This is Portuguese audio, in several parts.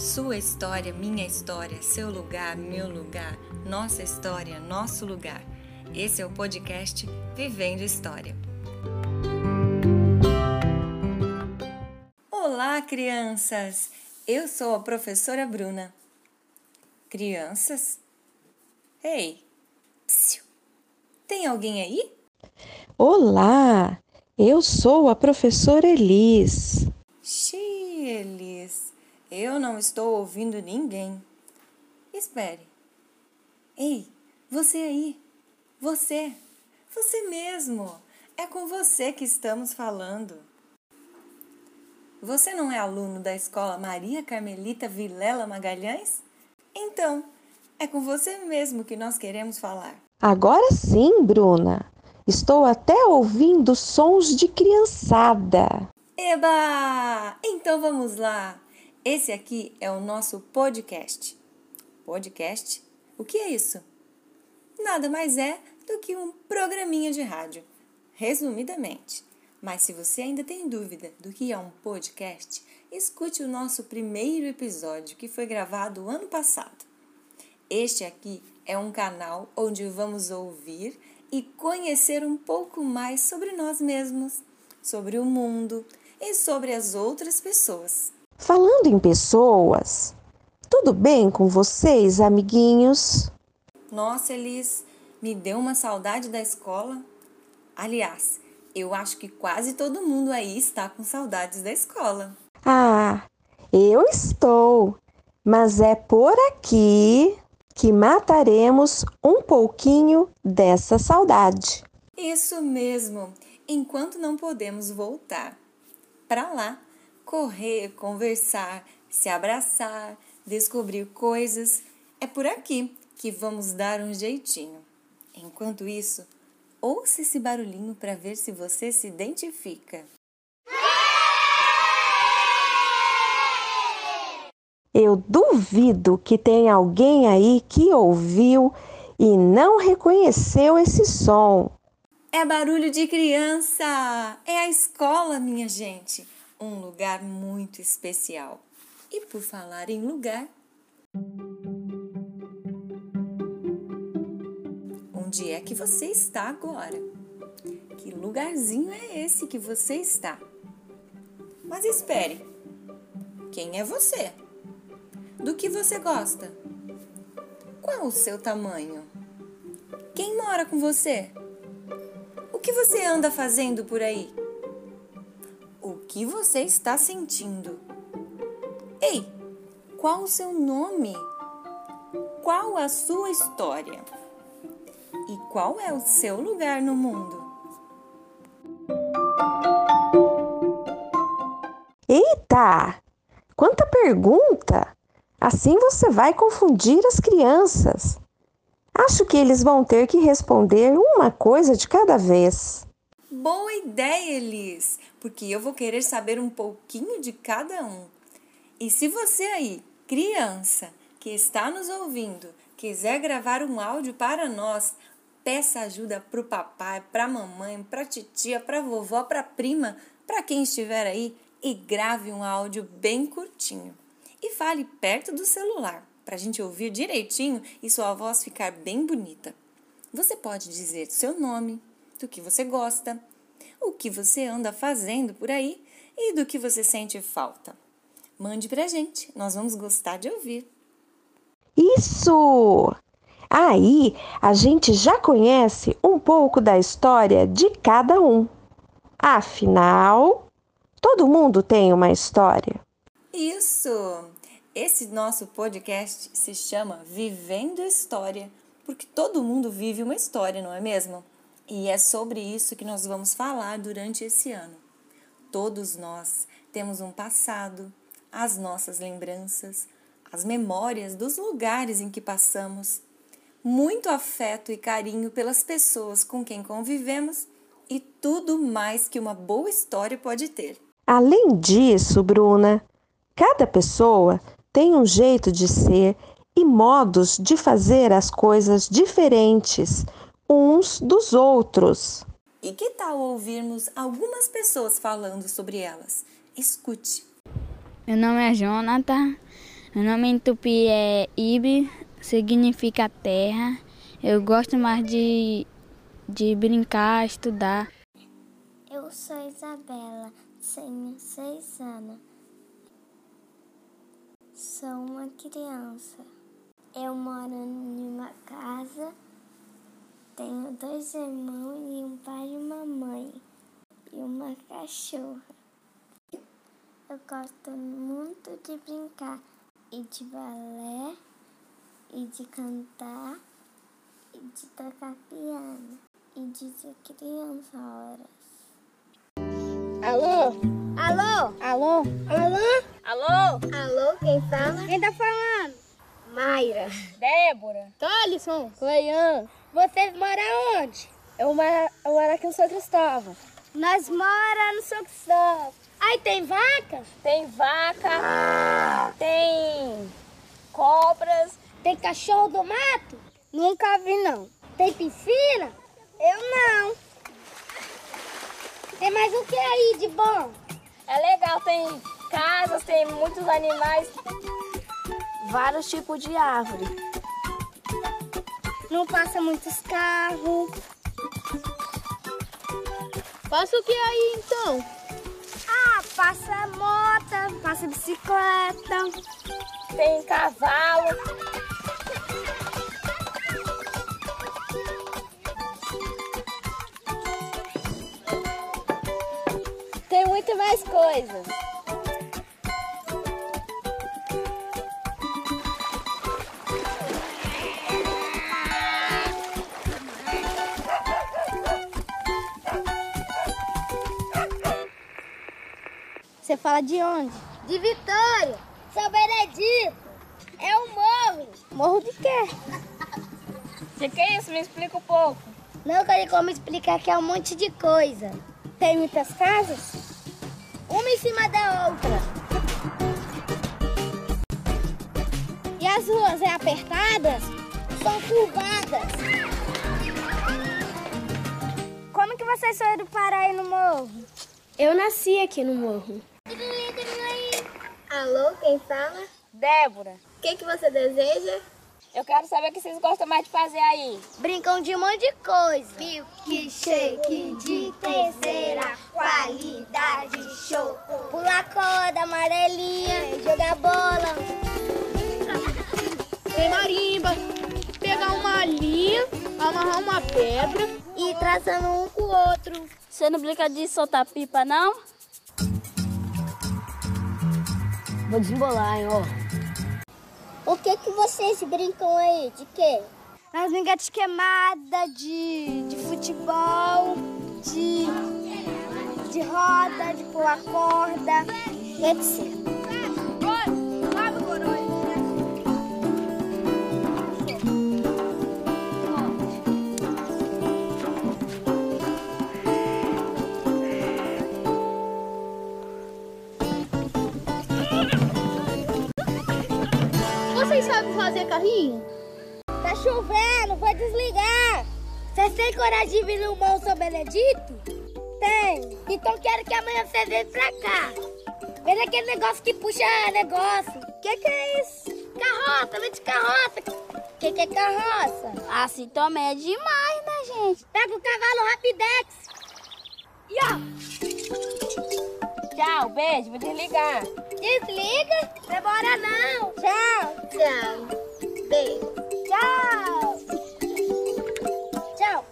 Sua história, minha história, seu lugar, meu lugar, nossa história, nosso lugar. Esse é o podcast Vivendo História. Olá, crianças! Eu sou a professora Bruna. Crianças? Ei! Psiu. Tem alguém aí? Olá! Eu sou a professora Elis. Xiii, Elis, eu não estou ouvindo ninguém. Espere. Ei, você aí. Você. Você mesmo. É com você que estamos falando. Você não é aluno da escola Maria Carmelita Vilela Magalhães? Então, é com você mesmo que nós queremos falar. Agora sim, Bruna. Estou até ouvindo sons de criançada. Eba! Então vamos lá! Esse aqui é o nosso podcast. Podcast? O que é isso? Nada mais é do que um programinha de rádio, resumidamente. Mas se você ainda tem dúvida do que é um podcast, escute o nosso primeiro episódio que foi gravado ano passado. Este aqui é um canal onde vamos ouvir e conhecer um pouco mais sobre nós mesmos, sobre o mundo e sobre as outras pessoas. Falando em pessoas, tudo bem com vocês, amiguinhos? Nossa, Elis, me deu uma saudade da escola. Aliás, eu acho que quase todo mundo aí está com saudades da escola. Ah, eu estou, mas é por aqui que mataremos um pouquinho dessa saudade. Isso mesmo, enquanto não podemos voltar para lá, correr, conversar, se abraçar, descobrir coisas, é por aqui que vamos dar um jeitinho. Enquanto isso, ouça esse barulhinho para ver se você se identifica. Eu duvido que tenha alguém aí que ouviu e não reconheceu esse som. É barulho de criança! É a escola, minha gente! Um lugar muito especial. E por falar em lugar. Onde é que você está agora? Que lugarzinho é esse que você está? Mas espere! Quem é você? Do que você gosta? Qual o seu tamanho? Quem mora com você? O que você anda fazendo por aí? O que você está sentindo? Ei, qual o seu nome? Qual a sua história? E qual é o seu lugar no mundo? Eita! Quanta pergunta! Assim você vai confundir as crianças. Acho que eles vão ter que responder uma coisa de cada vez. Boa ideia, Elis, porque eu vou querer saber um pouquinho de cada um. E se você aí, criança, que está nos ouvindo, quiser gravar um áudio para nós, peça ajuda para o papai, para a mamãe, para a titia, para a vovó, para a prima, para quem estiver aí e grave um áudio bem curtinho e fale perto do celular para a gente ouvir direitinho e sua voz ficar bem bonita. Você pode dizer seu nome, do que você gosta, o que você anda fazendo por aí e do que você sente falta. Mande para a gente, nós vamos gostar de ouvir. Isso! Aí a gente já conhece um pouco da história de cada um. Afinal, todo mundo tem uma história. Isso! Esse nosso podcast se chama Vivendo História, porque todo mundo vive uma história, não é mesmo? E é sobre isso que nós vamos falar durante esse ano. Todos nós temos um passado, as nossas lembranças, as memórias dos lugares em que passamos, muito afeto e carinho pelas pessoas com quem convivemos e tudo mais que uma boa história pode ter. Além disso, Bruna, Cada pessoa tem um jeito de ser e modos de fazer as coisas diferentes uns dos outros. E que tal ouvirmos algumas pessoas falando sobre elas? Escute. Meu nome é Jonathan, Meu nome em tupi é Ibe, significa terra. Eu gosto mais de, de brincar, estudar. Eu sou Isabela, tenho seis anos. Sou uma criança. Eu moro em uma casa, tenho dois irmãos e um pai e uma mãe e uma cachorra. Eu gosto muito de brincar e de balé e de cantar e de tocar piano e de ser criança horas. Alô? Alô? Alô? Alô? Alô? Alô, quem fala? Quem tá falando? Mayra. Débora. Tolisson. Cleian. Vocês moram onde? Eu moro, eu moro aqui no São Cristóvão. Nós moramos no São Cristóvão. Aí tem vaca? Tem vaca, tem cobras. Tem cachorro do mato? Nunca vi, não. Tem piscina? Eu não. Tem mais o que aí de bom? É legal, tem casas, tem muitos animais, vários tipos de árvore. Não passa muitos carros. Passa o que aí então? Ah, passa moto, passa bicicleta. Tem cavalo. Tem muito mais coisas. Fala de onde? De Vitória. São Benedito. É um morro. Morro de quê? O que é isso? Me explica um pouco. Não tem como explicar que é um monte de coisa. Tem muitas casas? Uma em cima da outra. E as ruas é apertadas? São curvadas. Como que vocês foram parar aí no morro? Eu nasci aqui no morro. Alô, quem fala? Débora, O que, que você deseja? eu quero saber o que vocês gostam mais de fazer aí. Brincam de um monte de coisa. Milkshake de terceira qualidade, show. Pular corda, amarelinha, jogar bola. Tem marimba, pegar uma linha, amarrar uma pedra. E traçando um com o outro. Você não brinca de soltar pipa, não? Vou desembolar, hein, ó. O que que vocês brincam aí? De quê? Nós brincamos de queimada, de, de futebol, de, de roda, de pular corda, etc. carrinho? Tá chovendo, vou desligar. Vocês têm coragem de vir no Morro São Benedito? Tem. Então quero que amanhã vocês venham pra cá. Veja aquele negócio que puxa negócio. Que que é isso? Carroça, vem de carroça. Que que é carroça? Assim também é demais, né, gente? Pega o cavalo Rapidex. E ó, Tchau, beijo, vou desligar. desliga. Demora não. Tchau. Tchau. Tchau. Tchau.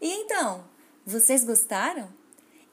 E então, vocês gostaram?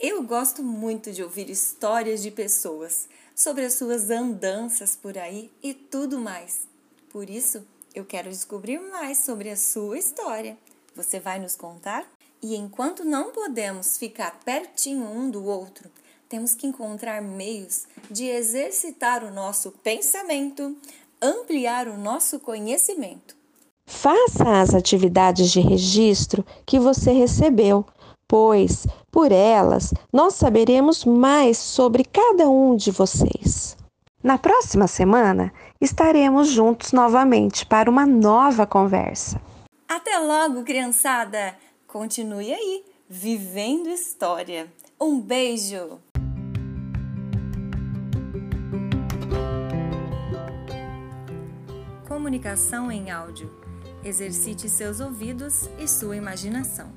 Eu gosto muito de ouvir histórias de pessoas sobre as suas andanças por aí e tudo mais. Por isso, eu quero descobrir mais sobre a sua história. Você vai nos contar? E enquanto não podemos ficar pertinho um do outro, temos que encontrar meios de exercitar o nosso pensamento, ampliar o nosso conhecimento. Faça as atividades de registro que você recebeu, pois, por elas, nós saberemos mais sobre cada um de vocês. Na próxima semana, estaremos juntos novamente para uma nova conversa. Até logo, criançada! Continue aí, vivendo história. Um beijo! Comunicação em áudio. Exercite seus ouvidos e sua imaginação.